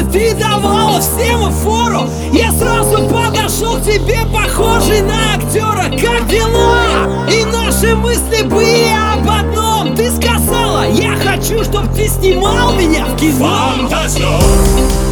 Если ты давала всем фору. Я сразу подошел к тебе, похожий на актера Как дела? И наши мысли были об одном. Ты сказала, я хочу, чтоб ты снимал меня в кино. Фантазер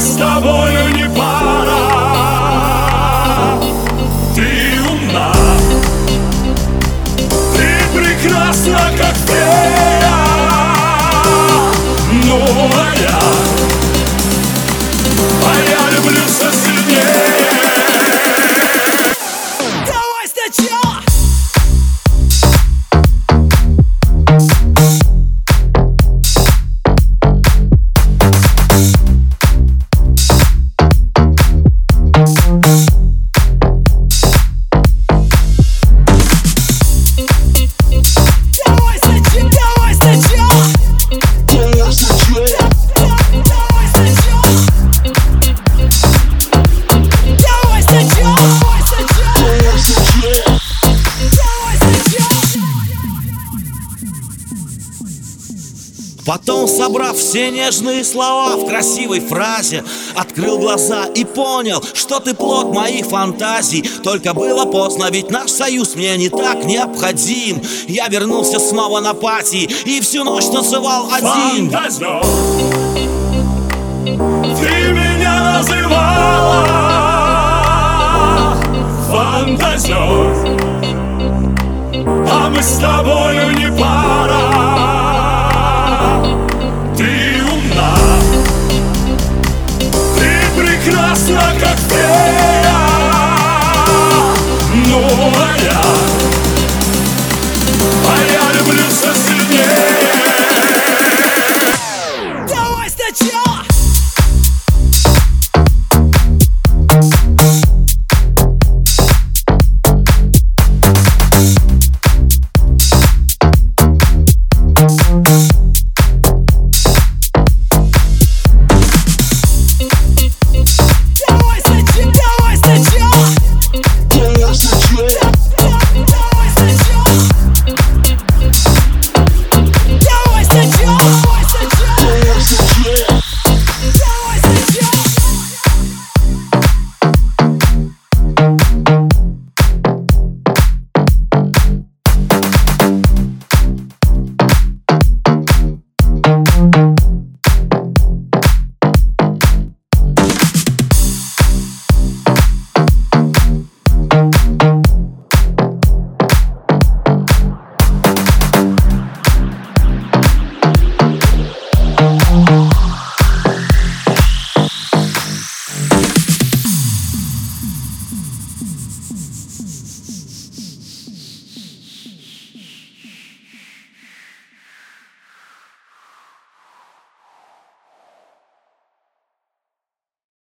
с тобою не пара Ты умна. Ты прекрасна, как фея. Ну, а я Потом, собрав все нежные слова в красивой фразе Открыл глаза и понял, что ты плод моих фантазий. Только было поздно, ведь наш союз мне не так необходим. Я вернулся снова на пати и всю ночь танцевал один. Фантазер, ты меня называла Фантазер, а мы с тобою не пара. Yeah.